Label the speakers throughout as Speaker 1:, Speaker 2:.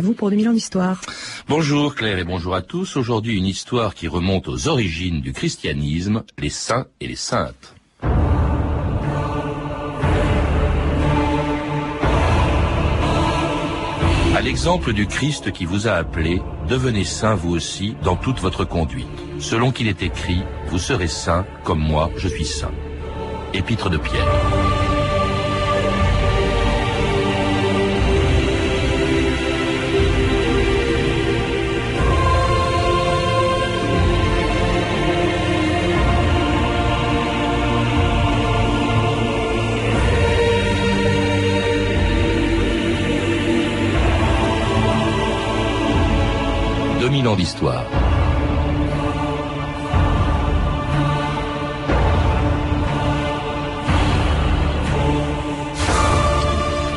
Speaker 1: Vous pour 2000 ans d'histoire.
Speaker 2: Bonjour Claire et bonjour à tous. Aujourd'hui une histoire qui remonte aux origines du christianisme, les saints et les saintes. À l'exemple du Christ qui vous a appelé, devenez saint vous aussi dans toute votre conduite. Selon qu'il est écrit, vous serez saint comme moi je suis saint. Épître de Pierre.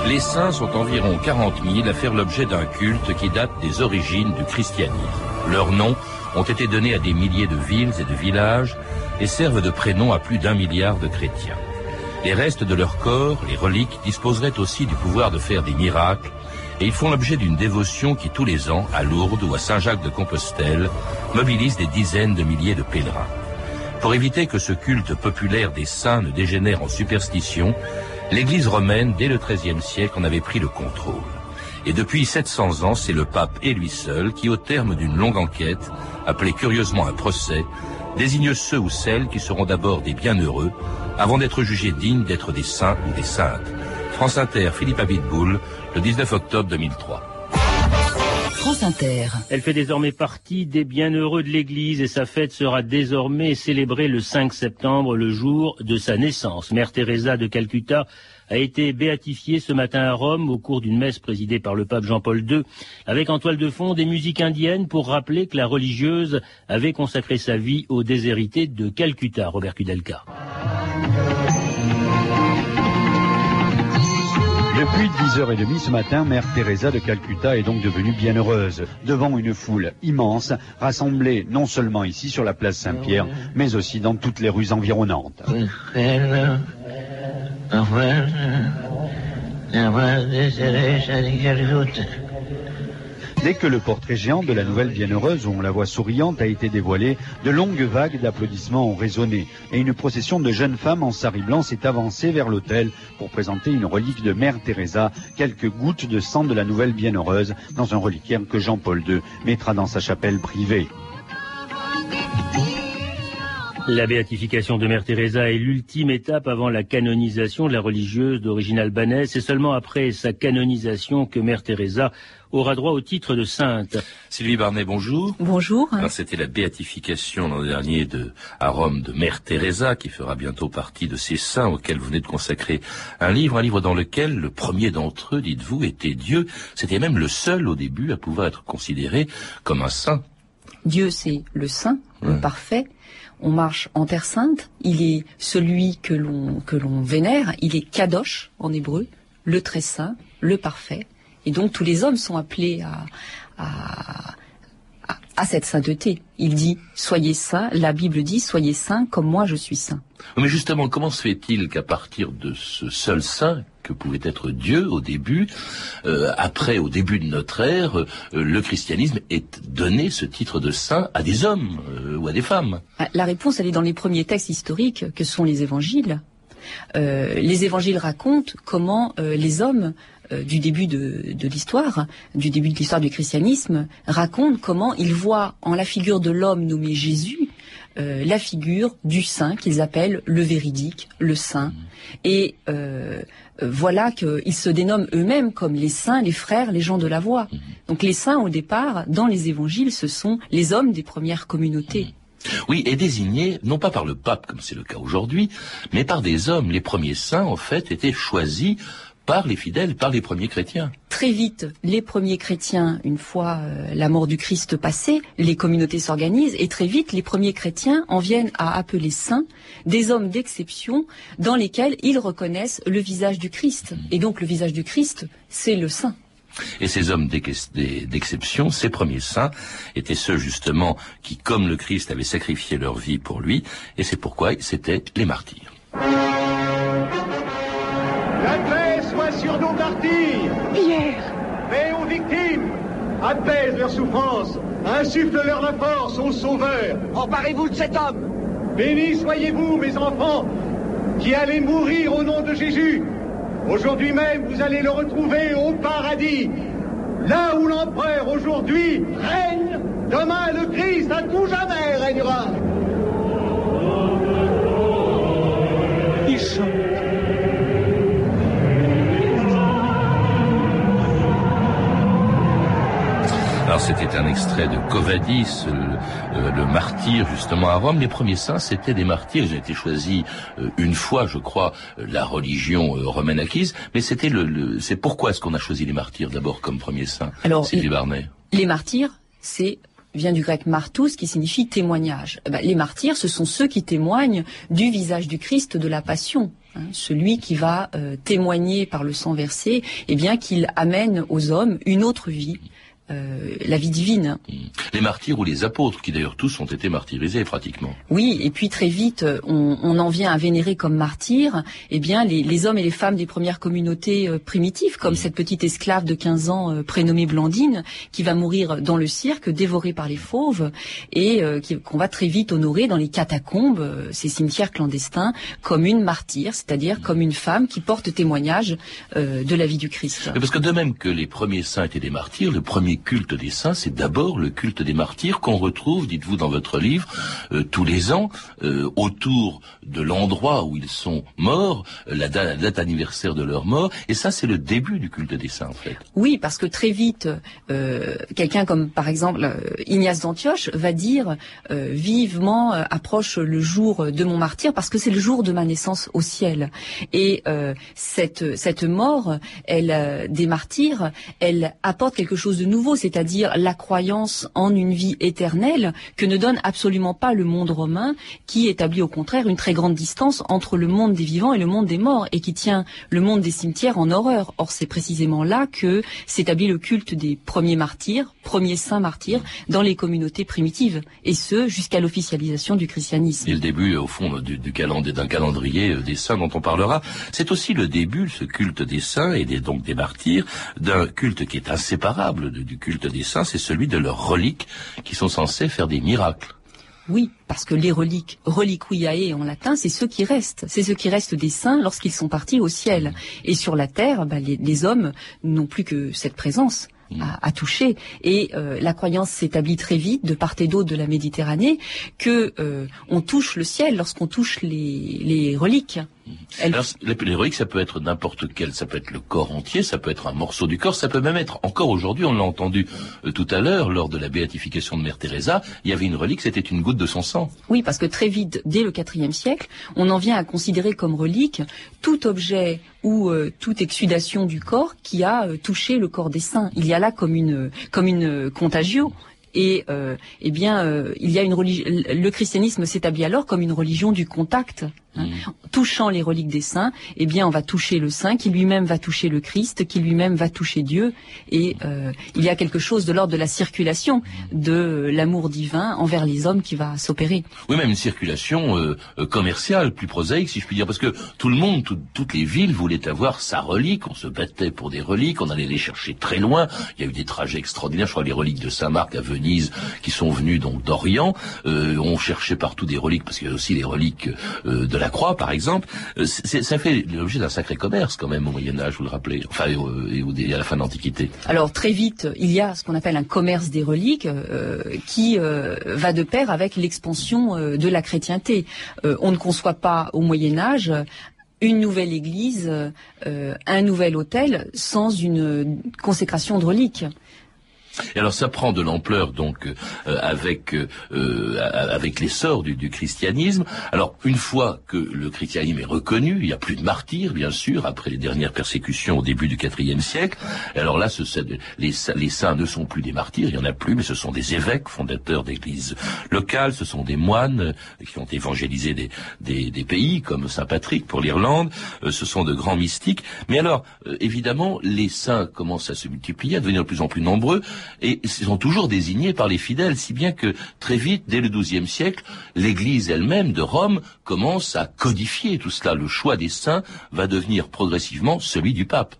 Speaker 2: Les saints sont environ 40 000 à faire l'objet d'un culte qui date des origines du christianisme. Leurs noms ont été donnés à des milliers de villes et de villages et servent de prénom à plus d'un milliard de chrétiens. Les restes de leur corps, les reliques, disposeraient aussi du pouvoir de faire des miracles et ils font l'objet d'une dévotion qui tous les ans, à Lourdes ou à Saint-Jacques de Compostelle, mobilise des dizaines de milliers de pèlerins. Pour éviter que ce culte populaire des saints ne dégénère en superstition, l'Église romaine, dès le XIIIe siècle, en avait pris le contrôle. Et depuis 700 ans, c'est le pape et lui seul qui, au terme d'une longue enquête, appelée curieusement un procès, désigne ceux ou celles qui seront d'abord des bienheureux, avant d'être jugés dignes d'être des saints ou des saintes. France Inter, Philippe Abitboul, le 19 octobre 2003.
Speaker 3: France Inter.
Speaker 4: Elle fait désormais partie des bienheureux de l'Église et sa fête sera désormais célébrée le 5 septembre, le jour de sa naissance. Mère Teresa de Calcutta a été béatifiée ce matin à Rome au cours d'une messe présidée par le pape Jean-Paul II, avec en toile de fond des musiques indiennes pour rappeler que la religieuse avait consacré sa vie aux déshérités de Calcutta. Robert Kudelka.
Speaker 5: Depuis 10h30 ce matin, Mère Teresa de Calcutta est donc devenue bienheureuse, devant une foule immense, rassemblée non seulement ici sur la place Saint-Pierre, mais aussi dans toutes les rues environnantes. Dès que le portrait géant de la nouvelle bienheureuse, où on la voit souriante, a été dévoilé, de longues vagues d'applaudissements ont résonné et une procession de jeunes femmes en sari blanc s'est avancée vers l'autel pour présenter une relique de Mère Teresa, quelques gouttes de sang de la nouvelle bienheureuse dans un reliquaire que Jean-Paul II mettra dans sa chapelle privée.
Speaker 4: La béatification de Mère Teresa est l'ultime étape avant la canonisation de la religieuse d'origine albanaise. C'est seulement après sa canonisation que Mère Teresa aura droit au titre de sainte.
Speaker 2: Sylvie Barnet, bonjour.
Speaker 1: Bonjour.
Speaker 2: C'était la béatification l'an dernier de, à Rome de Mère Teresa qui fera bientôt partie de ces saints auxquels vous venez de consacrer un livre, un livre dans lequel le premier d'entre eux, dites-vous, était Dieu. C'était même le seul au début à pouvoir être considéré comme un saint.
Speaker 3: Dieu, c'est le saint, le parfait. On marche en terre sainte, il est celui que l'on que l'on vénère, il est kadosh en hébreu, le très saint, le parfait, et donc tous les hommes sont appelés à, à, à cette sainteté. Il dit soyez saints, la Bible dit soyez saints comme moi je suis saint.
Speaker 2: Mais justement, comment se fait-il qu'à partir de ce seul saint que pouvait être Dieu au début, euh, après, au début de notre ère, euh, le christianisme ait donné ce titre de saint à des hommes euh, ou à des femmes?
Speaker 3: Ah, La réponse, elle est dans les premiers textes historiques que sont les évangiles. Les évangiles racontent comment les hommes du début de, de l'histoire, du début de l'histoire du christianisme, racontent comment ils voient en la figure de l'homme nommé Jésus euh, la figure du saint qu'ils appellent le véridique, le saint. Et euh, voilà qu'ils se dénomment eux-mêmes comme les saints, les frères, les gens de la voix. Mmh. Donc les saints, au départ, dans les évangiles, ce sont les hommes des premières communautés.
Speaker 2: Oui, et désignés non pas par le pape comme c'est le cas aujourd'hui, mais par des hommes. Les premiers saints, en fait, étaient choisis par les fidèles, par les premiers chrétiens.
Speaker 3: Très vite, les premiers chrétiens, une fois euh, la mort du Christ passée, les communautés s'organisent et très vite, les premiers chrétiens en viennent à appeler saints des hommes d'exception dans lesquels ils reconnaissent le visage du Christ. Et donc le visage du Christ, c'est le saint.
Speaker 2: Et ces hommes d'exception, ces premiers saints, étaient ceux justement qui, comme le Christ, avaient sacrifié leur vie pour lui, et c'est pourquoi c'était les martyrs.
Speaker 6: sur nos martyrs.
Speaker 1: Pierre.
Speaker 6: Paix aux victimes.
Speaker 1: apaise leur souffrance, insuffle-leur la force, ô sauveur.
Speaker 6: Emparez-vous de cet homme.
Speaker 1: Bénis soyez-vous, mes enfants, qui allez mourir au nom de Jésus. Aujourd'hui même, vous allez le retrouver au paradis. Là où l'empereur aujourd'hui règne, demain le Christ à tout jamais régnera.
Speaker 6: Il chante.
Speaker 2: Alors c'était un extrait de Covadis, euh, le, martyr justement à Rome. Les premiers saints, c'était des martyrs. Ils ont été choisis euh, une fois, je crois, euh, la religion romaine acquise. Mais c'était le, le c'est pourquoi est-ce qu'on a choisi les martyrs d'abord comme premiers saints
Speaker 3: Alors,
Speaker 2: Sylvie Barnet?
Speaker 3: Les martyrs, c'est vient du grec martus qui signifie témoignage. Eh ben, les martyrs, ce sont ceux qui témoignent du visage du Christ de la passion. Hein, celui qui va euh, témoigner par le sang versé, eh bien qu'il amène aux hommes une autre vie, euh, la vie divine.
Speaker 2: Les martyrs ou les apôtres, qui d'ailleurs tous ont été martyrisés pratiquement.
Speaker 3: Oui, et puis très vite, on, on en vient à vénérer comme martyrs, eh bien, les, les, hommes et les femmes des premières communautés euh, primitives, comme cette petite esclave de 15 ans euh, prénommée Blandine, qui va mourir dans le cirque, dévorée par les fauves, et euh, qu'on va très vite honorer dans les catacombes, euh, ces cimetières clandestins, comme une martyre, c'est-à-dire comme une femme qui porte témoignage euh, de la vie du Christ.
Speaker 2: Mais parce que de même que les premiers saints étaient des martyrs, le premier culte des saints, c'est d'abord le culte des martyrs qu'on retrouve, dites-vous dans votre livre, euh, tous les ans, euh, autour de l'endroit où ils sont morts, euh, la, date, la, date, anniversaire de leur mort, et ça c'est le début du culte des saints en fait.
Speaker 3: Oui, parce que très vite, quelqu'un comme par exemple Ignace d'Antioche va dire vivement approche le jour de mon martyr parce que c'est le jour de ma naissance au ciel. Et cette cette mort, elle des martyrs, elle apporte quelque chose de nouveau c'est-à-dire la croyance en une vie éternelle que ne donne absolument pas le monde romain, qui établit au contraire une très grande distance entre le monde des vivants et le monde des morts, et qui tient le monde des cimetières en horreur. Or, c'est précisément là que s'établit le culte des premiers martyrs, premiers saints martyrs, dans les communautés primitives, et ce, jusqu'à l'officialisation du christianisme.
Speaker 2: Le début, au fond, du, calendrier, calendrier des saints dont on parlera, c'est aussi le début, ce culte des saints et donc des martyrs, d'un culte qui est inséparable du, du culte des saints, c'est celui de leurs reliques qui sont censées faire des miracles.
Speaker 3: Oui, parce que les reliques, reliquiae en latin, c'est ceux qui restent. C'est ceux qui restent des saints lorsqu'ils sont partis au ciel. Et sur la terre, bah, les, les, hommes n'ont plus que cette présence. À, à, toucher et euh, la croyance s'établit très vite de part et d'autre de la Méditerranée que euh, on touche le ciel lorsqu'on touche les, les reliques.
Speaker 2: Elle... Alors, les reliques, ça peut être n'importe quel, ça peut être le corps entier, ça peut être un morceau du corps, ça peut même être, encore aujourd'hui, on l'a entendu euh, tout à l'heure, lors de la béatification de Mère Teresa, il y avait une relique, c'était une goutte de son sang.
Speaker 3: Oui, parce que très vite, dès le IVe siècle, on en vient à considérer comme relique tout objet ou euh, toute exsudation du corps qui a euh, touché le corps des saints. Il y a là comme une, comme une contagio, et euh, eh bien euh, il y a une religion le christianisme s'établit alors comme une religion du contact hein. mmh. touchant les reliques des saints eh bien on va toucher le saint qui lui-même va toucher le Christ qui lui-même va toucher Dieu et euh, il y a quelque chose de l'ordre de la circulation de l'amour divin envers les hommes qui va s'opérer
Speaker 2: oui même une circulation euh, commerciale plus prosaïque si je puis dire parce que tout le monde tout, toutes les villes voulaient avoir sa relique on se battait pour des reliques on allait les chercher très loin il y a eu des trajets extraordinaires je crois les reliques de Saint-Marc à Venise qui sont venus donc d'Orient. Euh, on cherchait partout des reliques parce qu'il y a aussi les reliques euh, de la croix, par exemple. Euh, ça fait l'objet d'un sacré commerce quand même au Moyen Âge, vous le rappelez, enfin et, à la fin de l'Antiquité.
Speaker 3: Alors très vite, il y a ce qu'on appelle un commerce des reliques euh, qui euh, va de pair avec l'expansion de la chrétienté. on ne conçoit pas au Moyen Âge une nouvelle église, un nouvel hôtel sans une consécration de reliques.
Speaker 2: Et alors ça prend de l'ampleur donc euh, avec euh, avec l'essor du, du, christianisme. Alors une fois que le christianisme est reconnu, il y a plus de martyrs bien sûr après les dernières persécutions au début du IVe siècle. Et alors là, ce, les, les saints ne sont plus des martyrs, il y en a plus, mais ce sont des évêques fondateurs d'églises locales, ce sont des moines euh, qui ont évangélisé des, des, des pays comme Saint Patrick pour l'Irlande. Euh, ce sont de grands mystiques. Mais alors euh, évidemment, les saints commencent à se multiplier, à devenir de plus en plus nombreux et sont toujours désignés par les fidèles, si bien que très vite, dès le XIIe siècle, l'Église elle-même de Rome commence à codifier tout cela. Le choix des saints va devenir progressivement celui du pape.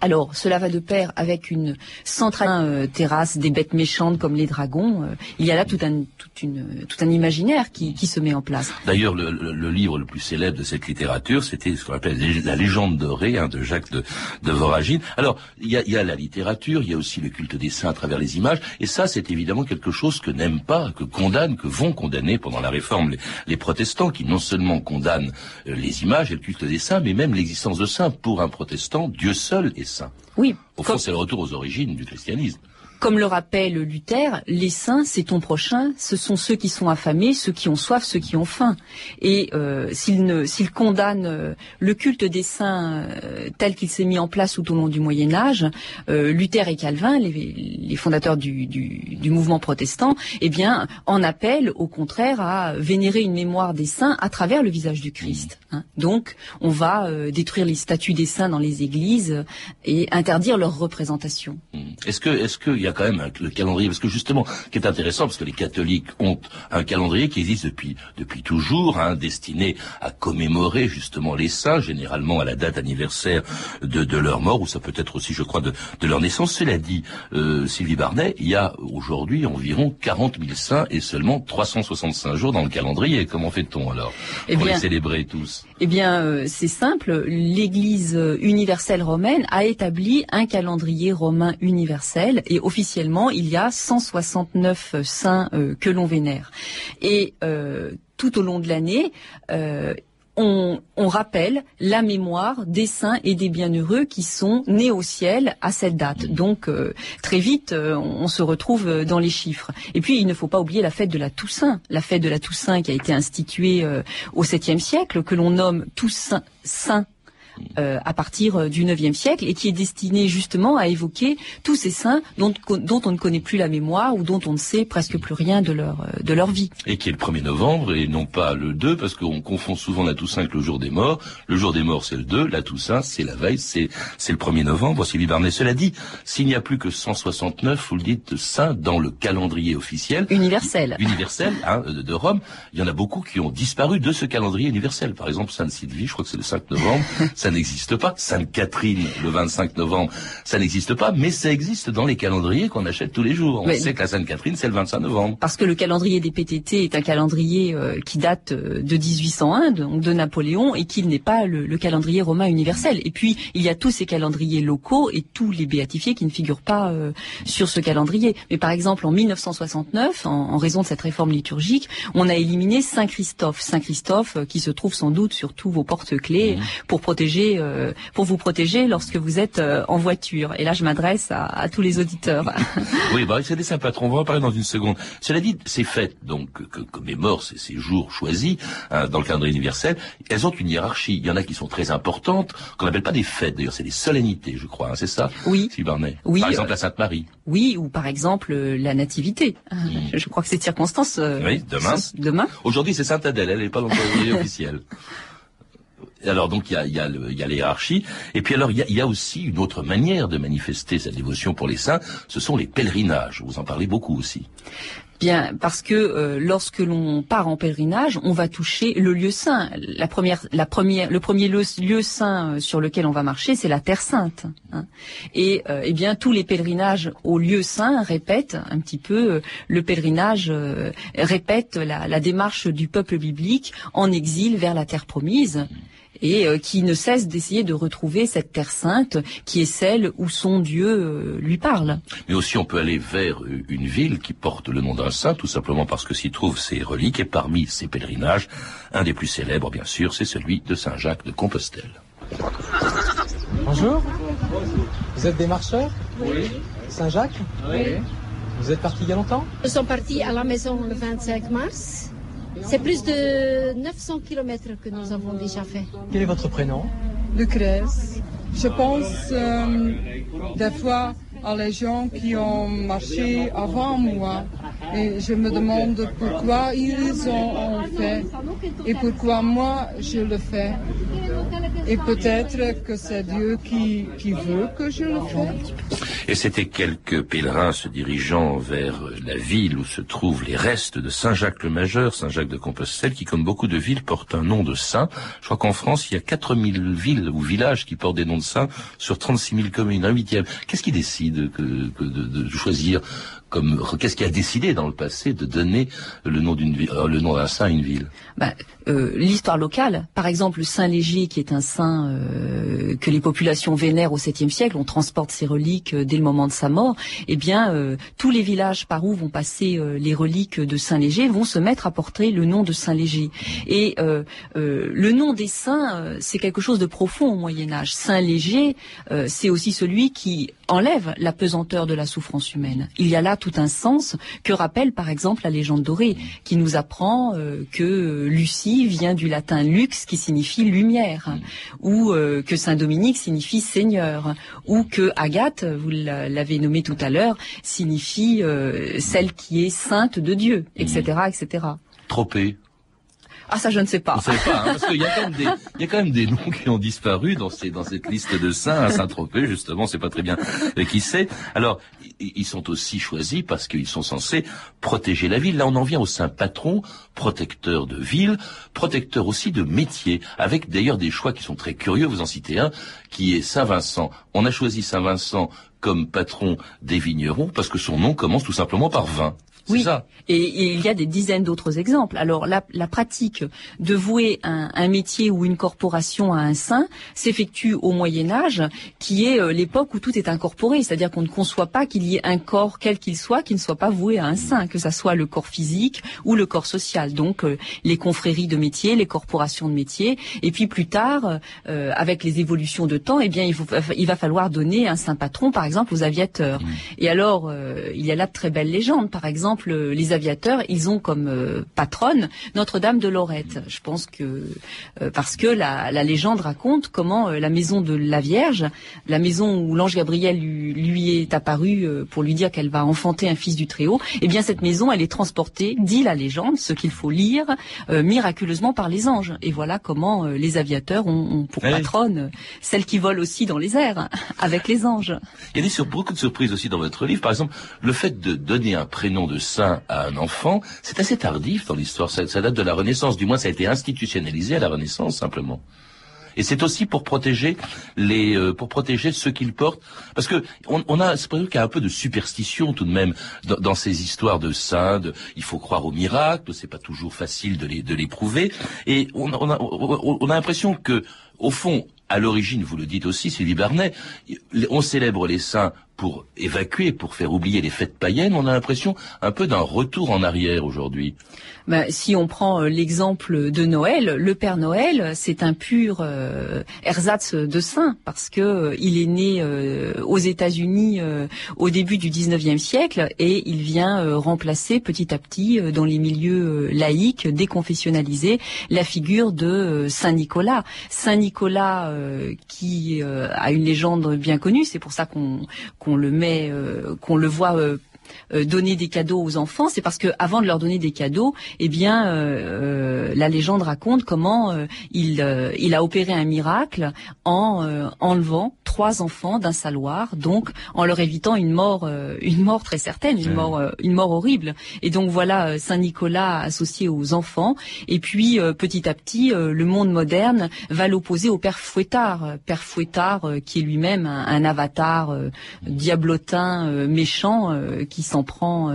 Speaker 3: Alors, cela va de pair avec une centrale euh, terrasse, des bêtes méchantes comme les dragons. Euh, il y a là tout un, tout un imaginaire qui, qui se met en place.
Speaker 2: D'ailleurs, le, livre le plus célèbre de cette littérature, c'était ce qu'on appelle la légende dorée hein, de Jacques de, de Voragine. Alors, il y a, la littérature, il y a aussi le culte des saints à travers les images, et ça, c'est évidemment quelque chose que n'aiment pas, que condamnent, que vont condamner pendant la Réforme les, les protestants, qui non seulement condamnent euh, les images et le culte des saints, mais même l'existence de saints. Pour un protestant, Dieu seul saint.
Speaker 3: Oui,
Speaker 2: Au fond,
Speaker 3: comme,
Speaker 2: c'est le retour aux origines du christianisme.
Speaker 3: Comme le rappelle Luther, les saints, c'est ton prochain, ce sont ceux qui sont affamés, ceux qui ont soif, ceux qui ont faim. Et euh, s'il ne, s'il condamne euh, le culte des saints euh, tel qu'il s'est mis en place tout au long du Moyen Âge, euh, Luther et Calvin, les, les fondateurs du, du, du mouvement protestant, eh bien, en appellent au contraire à vénérer une mémoire des saints à travers le visage du Christ. hein. Donc, on va détruire les statues des saints dans les églises et interdire leur représentation.
Speaker 2: Mm. Est-ce que, est-ce qu'il y a quand même un- le calendrier Parce que justement, ce qui est intéressant, parce que les catholiques ont un calendrier qui existe depuis depuis toujours, hein, destiné à commémorer justement les saints, généralement à la date anniversaire de, de leur mort, ou ça peut être aussi, je crois, de, de leur naissance. Cela dit, euh, Sylvie Barnet, il y a aujourd'hui environ 40 000 saints et seulement 365 jours dans le calendrier. Comment fait-on alors
Speaker 3: Eh
Speaker 2: pour
Speaker 3: bien-
Speaker 2: les célébrer tous?
Speaker 3: Eh bien, euh, c'est simple. L'Église universelle romaine a établi un calendrier romain universel et officiellement, il y a 169 saints euh, que l'on vénère. Et euh, tout au long de l'année, euh, on, rappelle la mémoire des saints et des bienheureux qui sont nés au ciel à cette date. Donc très vite, on se retrouve dans les chiffres. Et puis, il ne faut pas oublier la fête de la Toussaint, la fête de la Toussaint qui a été instituée au 7e siècle, que l'on nomme Toussaint Saint. Euh, à partir euh, du 9e siècle et qui est destinée justement à évoquer tous ces saints dont, dont on ne connaît plus la mémoire ou dont on ne sait presque plus rien de leur, euh, de leur vie.
Speaker 2: et qui est le 1er novembre et non pas le 2 parce qu'on confond souvent la Toussaint avec le jour des morts. Le jour des morts c'est le 2, la Toussaint c'est la veille, c'est c'est le 1er novembre. Sylvie Barnet, cela dit, s'il n'y a plus que 169, vous le dites, saints dans le calendrier officiel
Speaker 3: Universel.
Speaker 2: universel hein, de de Rome, il y en a beaucoup qui ont disparu de ce calendrier universel. Par exemple, Sainte Sylvie, je crois que c'est le 5 novembre, ça n'existe pas. Sainte Catherine, le 25 novembre, ça n'existe pas, mais ça existe dans les calendriers qu'on achète tous les jours. On
Speaker 3: Mais-
Speaker 2: sait que la Sainte Catherine, c'est le 25 novembre.
Speaker 3: Parce que le calendrier des PTT est un calendrier euh, qui date euh, de 1801, donc de Napoléon, et qu'il n'est pas le, le calendrier romain universel. Et puis, il y a tous ces calendriers locaux et tous les béatifiés qui ne figurent pas euh, sur ce calendrier. Mais par exemple, en 1969, en, en raison de cette réforme liturgique, on a éliminé Saint-Christophe. Saint-Christophe euh, qui se trouve sans doute sur tous vos porte-clés pour protéger, euh, pour vous protéger lorsque vous êtes euh, en voiture. Et là, je m'adresse à, à tous les auditeurs.
Speaker 2: Oui, bah, c'est des saints patrons. On va en parler dans une seconde. Cela dit, ces fêtes, donc, que, commémorent ces, ces jours choisis hein, dans le calendrier universel, elles ont une hiérarchie. Il y en a qui sont très importantes, qu'on n'appelle pas des fêtes. D'ailleurs, c'est des solennités, je crois. hein, c'est ça
Speaker 3: Oui.
Speaker 2: Sylvie Barnet.
Speaker 3: Oui,
Speaker 2: Par exemple,
Speaker 3: euh,
Speaker 2: la Sainte Marie.
Speaker 3: Oui, ou par exemple la nativité. Je, je crois que cette circonstance. euh,
Speaker 2: Oui, demain.
Speaker 3: Demain.
Speaker 2: Aujourd'hui, c'est Sainte Adèle. Elle n'est pas dans le calendrier officiel. Alors donc il y a, y a le- il y a l'hiérarchie et puis alors il y y a aussi une autre manière de manifester sa dévotion pour les saints, ce sont les pèlerinages. Vous en parlez beaucoup aussi.
Speaker 3: Bien, parce que euh, lorsque l'on part en pèlerinage, on va toucher le lieu saint. La première, le premier lieu, saint euh, sur lequel on va marcher, c'est la Terre Sainte. hein. Et euh, eh bien, tous les pèlerinages au lieu saint répètent un petit peu le pèlerinage répète la démarche du peuple biblique en exil vers la terre promise. Et euh, qui ne cesse d'essayer de retrouver cette terre sainte qui est celle où son Dieu euh, lui parle.
Speaker 2: Mais aussi on peut aller vers euh, une ville qui porte le nom d'un saint, tout simplement parce que s'y trouvent ses reliques, et parmi ces pèlerinages, un des plus célèbres, bien sûr, c'est celui de Saint Jacques de Compostelle.
Speaker 7: Bonjour. Vous êtes des marcheurs? Oui. Saint-Jacques? Oui. Vous êtes parti il y a longtemps?
Speaker 8: Nous sommes partis à la maison le 25 mars. C'est plus de 900 kilomètres que nous avons déjà fait.
Speaker 7: Quel est votre prénom
Speaker 9: Lucrèce. Je pense euh, des fois à les gens qui ont marché avant moi et je me demande pourquoi ils ont fait et pourquoi moi je le fais. Et peut-être que c'est Dieu qui, qui veut que je le fasse.
Speaker 2: Et c'était quelques pèlerins se dirigeant vers la ville où se trouvent les restes de Saint Jacques le Majeur, Saint Jacques de Compostelle, qui comme beaucoup de villes portent un nom de saint. Je crois qu'en France, il y a 4000 villes ou villages qui portent des noms de saints sur 36 000 communes, un huitième. Qu'est-ce qui décide de, choisir comme qu'est-ce qui a décidé dans le passé de donner le nom d'une ville, le nom d'un saint à une ville?
Speaker 3: Bah, euh, L'histoire locale, par exemple, Saint Léger, qui est un saint euh, que les populations vénèrent au 7e siècle, on transporte ses reliques euh, le moment de sa mort. Eh bien, euh, tous les villages par où vont passer euh, les reliques de Saint Léger vont se mettre à porter le nom de Saint Léger. Et le nom des saints, c'est quelque chose de profond au Moyen Âge. Saint Léger, c'est aussi celui qui enlève la pesanteur de la souffrance humaine. Il y a là tout un sens que rappelle par exemple la légende dorée, qui nous apprend euh, que Lucie vient du latin lux, qui signifie lumière, ou euh, que Saint Dominique signifie Seigneur, ou que Agathe, vous l'avez nommé tout à l'heure, signifie euh, celle qui est sainte de Dieu, etc., etc.
Speaker 2: Tropé.
Speaker 3: Ah ça je ne sais pas.
Speaker 2: Hein, parce qu'il y a quand même des, il y a quand même des noms qui ont disparu dans ces, dans cette liste de saints à Saint-Tropez justement, c'est pas très bien qui c'est. Alors ils sont aussi choisis parce qu'ils sont censés protéger la ville. Là on en vient au saint patron, protecteur de ville, protecteur aussi de métier, avec d'ailleurs des choix qui sont très curieux. Vous en citez un qui est Saint Vincent. On a choisi Saint Vincent comme patron des vignerons parce que son nom commence tout simplement par vin.
Speaker 3: Oui, Et, il y a des dizaines d'autres exemples. Alors la, pratique de vouer un, métier ou une corporation à un saint s'effectue au Moyen Âge, qui est euh, l'époque où tout est incorporé, c'est-à-dire qu'on ne conçoit pas qu'il y ait un corps quel qu'il soit qui ne soit pas voué à un saint, que ça soit le corps physique ou le corps social. Donc euh, les confréries de métiers, les corporations de métiers, et puis plus tard, euh, avec les évolutions de temps, eh bien il, il, va falloir donner un saint patron, par exemple, aux aviateurs. Mmh. Et alors il y a là de très belles légendes, par exemple les aviateurs, ils ont comme euh, patronne Notre-Dame de Lorette. Je pense que euh, parce que la, légende raconte comment euh, la maison de la Vierge, la maison où l'ange Gabriel lui, est apparu pour lui dire qu'elle va enfanter un fils du Très-Haut, eh bien cette maison, elle est transportée, dit la légende, ce qu'il faut lire, miraculeusement par les anges. Et voilà comment les aviateurs ont, pour patronne celle qui vole aussi dans les airs avec les anges.
Speaker 2: Il y a des beaucoup de surprises aussi dans votre livre. Par exemple, le fait de donner un prénom de saint à un enfant, c'est assez tardif dans l'histoire. Ça, date de la Renaissance. Du moins, ça a été institutionnalisé à la Renaissance, simplement. Et c'est aussi pour protéger les, euh, pour protéger ceux qu'ils portent, parce que on, a, c'est qu'il y a un peu de superstition tout de même dans, ces histoires de saints. il faut croire au miracle, c'est pas toujours facile de les, de les prouver, et on, on a, on a l'impression que, au fond, à l'origine, vous le dites aussi, Sylvie Barnet, on célèbre les saints pour évacuer, pour faire oublier les fêtes païennes, on a l'impression un peu d'un retour en arrière aujourd'hui.
Speaker 3: Ben, si on prend euh, l'exemple de Noël, le Père Noël, c'est un pur euh, ersatz de saint parce que euh, il est né aux États-Unis au début du 19e siècle et il vient remplacer petit à petit dans les milieux laïques déconfessionnalisés la figure de Saint Nicolas. Saint Nicolas qui a une légende bien connue, c'est pour ça qu'on qu'on le met, euh, qu'on le voit euh, euh, donner des cadeaux aux enfants, c'est parce que avant de leur donner des cadeaux, eh bien, la légende raconte comment il, il a opéré un miracle en enlevant trois enfants d'un saloir, donc en leur évitant une mort, une mort très certaine, une mort, une mort horrible. Et donc voilà Saint Nicolas associé aux enfants. Et puis petit à petit, le monde moderne va l'opposer au père Fouettard, père Fouettard qui est lui-même un, un, avatar diablotin méchant qui s'en prend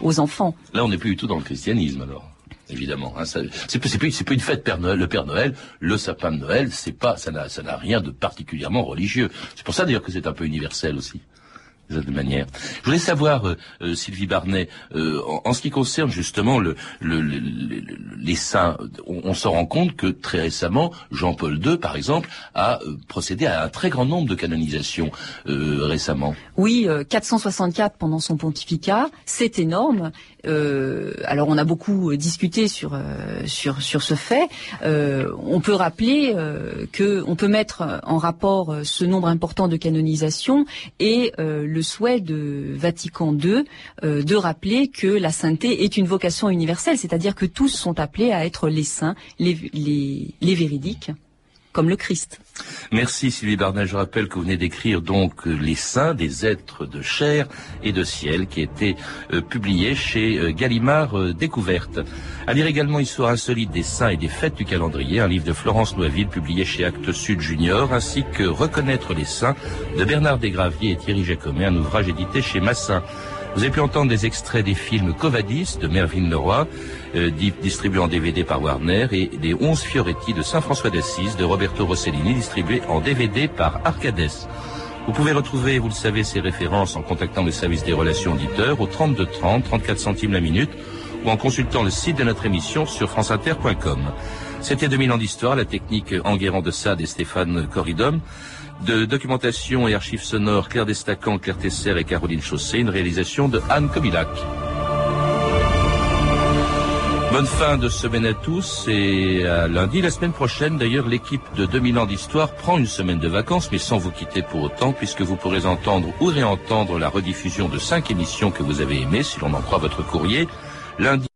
Speaker 3: aux enfants.
Speaker 2: Là, on n'est plus du tout dans le christianisme alors évidemment. Hein, c'est plus une fête le Père Noël, le sapin de Noël, c'est pas, ça n'a rien de particulièrement religieux. C'est pour ça d'ailleurs que c'est un peu universel aussi de manière. Je voulais savoir, euh, euh, Sylvie Barnet, euh, en, ce qui concerne justement le, les saints, on, se rend compte que très récemment, Jean-Paul II, par exemple, a procédé à un très grand nombre de canonisations récemment.
Speaker 3: Oui, 464 pendant son pontificat, c'est énorme. Alors on a beaucoup discuté sur sur sur ce fait. on peut rappeler que on peut mettre en rapport ce nombre important de canonisations et le souhait de Vatican II euh, de rappeler que la sainteté est une vocation universelle, c'est-à-dire que tous sont appelés à être les saints, les, les, les véridiques le Christ.
Speaker 2: Merci Sylvie Barnel. Je rappelle que vous venez d'écrire donc Les Saints des êtres de chair et de ciel qui était euh, publié chez euh, Gallimard euh, Découverte. À lire également Histoire insolite des saints et des fêtes du calendrier, un livre de Florence Noiville publié chez Actes Sud Junior, ainsi que Reconnaître les saints de Bernard Desgraviers et Thierry Jacomet, un ouvrage édité chez Massin. Vous avez pu entendre des extraits des films Covadis de Mervyn Leroy, euh, distribué en DVD par Warner, et des 11 Fioretti de Saint-François d'Assise de Roberto Rossellini, distribué en DVD par Arcades. Vous pouvez retrouver, vous le savez, ces références en contactant le service des relations auditeurs au 32 30, 34 centimes la minute, ou en consultant le site de notre émission sur franceinter.com. C'était 2000 ans d'histoire, la technique Enguerrand de Sade et Stéphane Corridom de documentation et archives sonores Claire Destacan, Claire Tesser et Caroline Chaussé, une réalisation de Anne Kobilac. Bonne fin de semaine à tous et à lundi. La semaine prochaine, d'ailleurs, l'équipe de 2000 ans d'histoire prend une semaine de vacances, mais sans vous quitter pour autant, puisque vous pourrez entendre ou réentendre la rediffusion de cinq émissions que vous avez aimées, si l'on en croit votre courrier. Lundi,